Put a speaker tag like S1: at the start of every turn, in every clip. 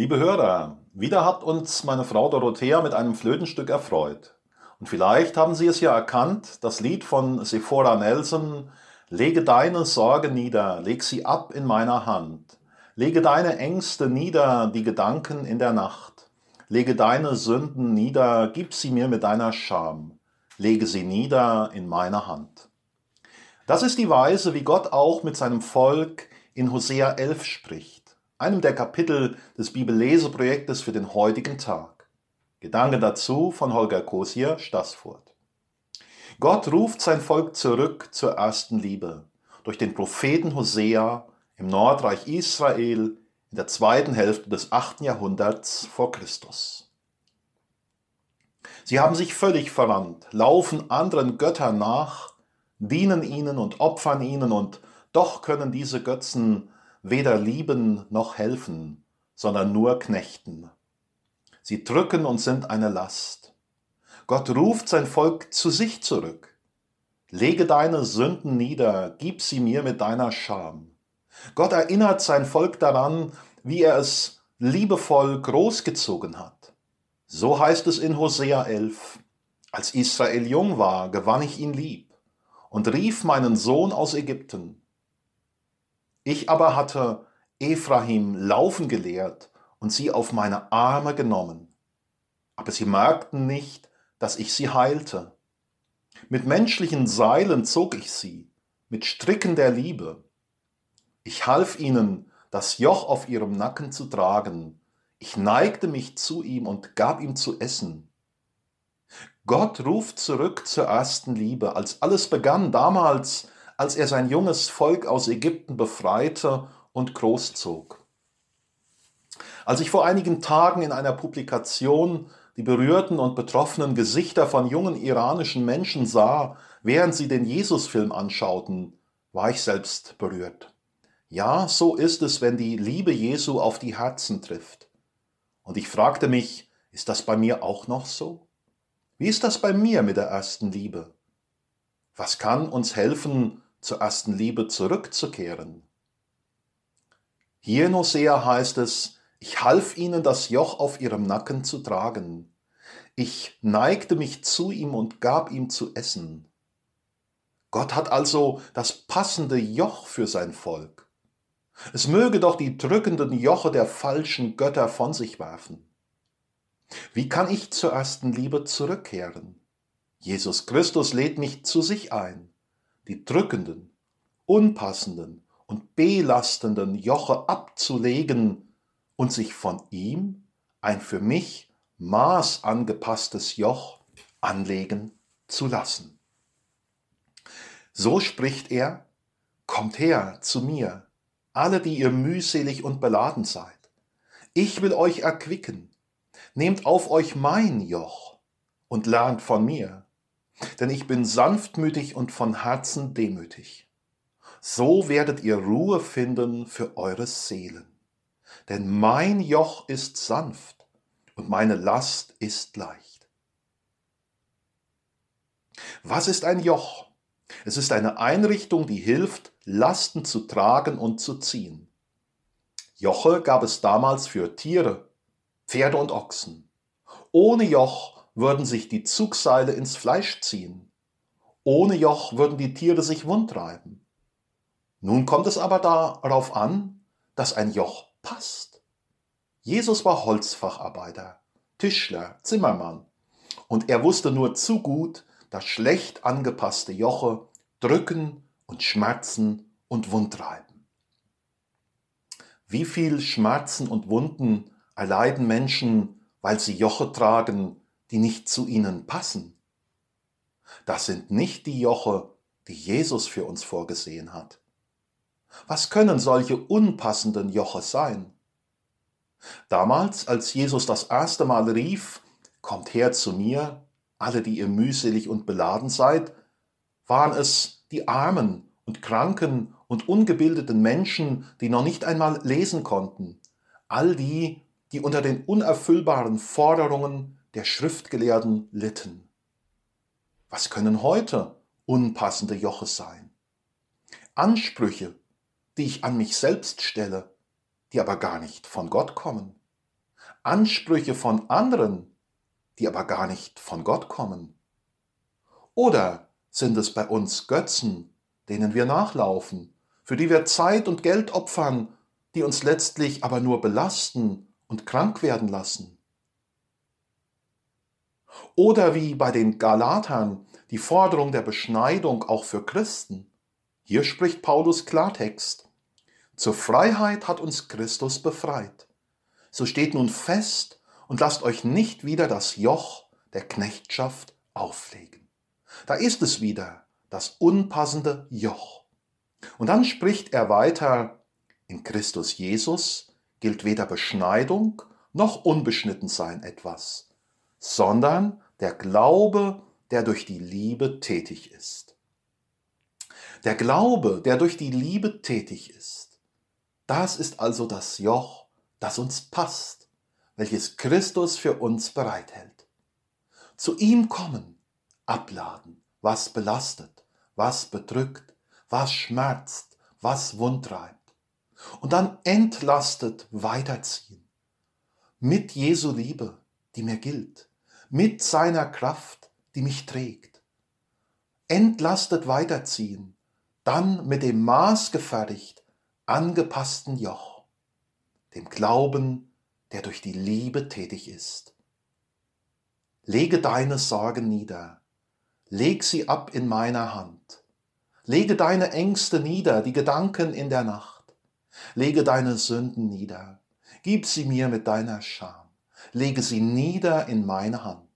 S1: Liebe Hörer, wieder hat uns meine Frau Dorothea mit einem Flötenstück erfreut. Und vielleicht haben Sie es ja erkannt, das Lied von Sephora Nelson, Lege deine Sorge nieder, leg sie ab in meiner Hand. Lege deine Ängste nieder, die Gedanken in der Nacht. Lege deine Sünden nieder, gib sie mir mit deiner Scham. Lege sie nieder in meiner Hand. Das ist die Weise, wie Gott auch mit seinem Volk in Hosea 11 spricht, einem der Kapitel des Bibelleseprojektes für den heutigen Tag. Gedanke dazu von Holger Kosier, Stassfurt. Gott ruft sein Volk zurück zur ersten Liebe durch den Propheten Hosea im Nordreich Israel in der zweiten Hälfte des 8. Jahrhunderts vor Christus. Sie haben sich völlig verrannt, laufen anderen Göttern nach dienen ihnen und opfern ihnen, und doch können diese Götzen weder lieben noch helfen, sondern nur knechten. Sie drücken und sind eine Last. Gott ruft sein Volk zu sich zurück. Lege deine Sünden nieder, gib sie mir mit deiner Scham. Gott erinnert sein Volk daran, wie er es liebevoll großgezogen hat. So heißt es in Hosea 11. Als Israel jung war, gewann ich ihn lieb und rief meinen Sohn aus Ägypten. Ich aber hatte Ephraim laufen gelehrt und sie auf meine Arme genommen. Aber sie merkten nicht, dass ich sie heilte. Mit menschlichen Seilen zog ich sie, mit Stricken der Liebe. Ich half ihnen, das Joch auf ihrem Nacken zu tragen. Ich neigte mich zu ihm und gab ihm zu essen. Gott ruft zurück zur ersten Liebe, als alles begann damals, als er sein junges Volk aus Ägypten befreite und großzog. Als ich vor einigen Tagen in einer Publikation die berührten und betroffenen Gesichter von jungen iranischen Menschen sah, während sie den Jesusfilm anschauten, war ich selbst berührt. Ja, so ist es, wenn die Liebe Jesu auf die Herzen trifft. Und ich fragte mich, ist das bei mir auch noch so? Wie ist das bei mir mit der ersten Liebe? Was kann uns helfen, zur ersten Liebe zurückzukehren? Hier in Hosea heißt es, ich half ihnen, das Joch auf ihrem Nacken zu tragen. Ich neigte mich zu ihm und gab ihm zu essen. Gott hat also das passende Joch für sein Volk. Es möge doch die drückenden Joche der falschen Götter von sich werfen. Wie kann ich zur ersten Liebe zurückkehren? Jesus Christus lädt mich zu sich ein, die drückenden, unpassenden und belastenden Joche abzulegen und sich von ihm ein für mich maßangepasstes Joch anlegen zu lassen. So spricht er, Kommt her zu mir, alle, die ihr mühselig und beladen seid. Ich will euch erquicken Nehmt auf euch mein Joch und lernt von mir, denn ich bin sanftmütig und von Herzen demütig. So werdet ihr Ruhe finden für eure Seelen. Denn mein Joch ist sanft und meine Last ist leicht. Was ist ein Joch? Es ist eine Einrichtung, die hilft, Lasten zu tragen und zu ziehen. Joche gab es damals für Tiere, Pferde und Ochsen. Ohne Joch würden sich die Zugseile ins Fleisch ziehen. Ohne Joch würden die Tiere sich wundreiben. Nun kommt es aber darauf an, dass ein Joch passt. Jesus war Holzfacharbeiter, Tischler, Zimmermann, und er wusste nur zu gut, dass schlecht angepasste Joche drücken und schmerzen und wundreiben. Wie viel Schmerzen und Wunden erleiden Menschen, weil sie Joche tragen, die nicht zu ihnen passen. Das sind nicht die Joche, die Jesus für uns vorgesehen hat. Was können solche unpassenden Joche sein? Damals, als Jesus das erste Mal rief, Kommt her zu mir, alle, die ihr mühselig und beladen seid, waren es die Armen und Kranken und ungebildeten Menschen, die noch nicht einmal lesen konnten, all die, die unter den unerfüllbaren Forderungen der Schriftgelehrten litten. Was können heute unpassende Joche sein? Ansprüche, die ich an mich selbst stelle, die aber gar nicht von Gott kommen. Ansprüche von anderen, die aber gar nicht von Gott kommen? Oder sind es bei uns Götzen, denen wir nachlaufen, für die wir Zeit und Geld opfern, die uns letztlich aber nur belasten und krank werden lassen? Oder wie bei den Galatern die Forderung der Beschneidung auch für Christen. Hier spricht Paulus Klartext. Zur Freiheit hat uns Christus befreit. So steht nun fest und lasst euch nicht wieder das Joch der Knechtschaft auflegen. Da ist es wieder, das unpassende Joch. Und dann spricht er weiter, in Christus Jesus gilt weder Beschneidung noch Unbeschnittensein etwas, sondern der Glaube, der durch die Liebe tätig ist. Der Glaube, der durch die Liebe tätig ist, das ist also das Joch, das uns passt, welches Christus für uns bereithält. Zu ihm kommen, abladen, was belastet, was bedrückt, was schmerzt, was wundtreibt. Und dann entlastet weiterziehen. Mit Jesu Liebe, die mir gilt. Mit seiner Kraft, die mich trägt. Entlastet weiterziehen. Dann mit dem Maß gefertigt, angepassten Joch. Dem Glauben, der durch die Liebe tätig ist. Lege deine Sorgen nieder leg sie ab in meiner Hand. Lege deine Ängste nieder, die Gedanken in der Nacht. Lege deine Sünden nieder, gib sie mir mit deiner Scham. Lege sie nieder in meine Hand.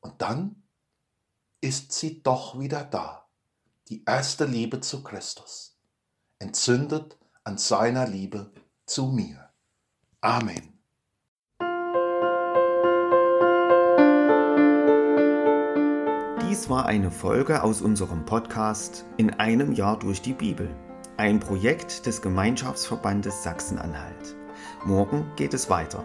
S1: Und dann ist sie doch wieder da, die erste Liebe zu Christus, entzündet an seiner Liebe zu mir. Amen.
S2: Dies war eine Folge aus unserem Podcast In einem Jahr durch die Bibel, ein Projekt des Gemeinschaftsverbandes Sachsen-Anhalt. Morgen geht es weiter.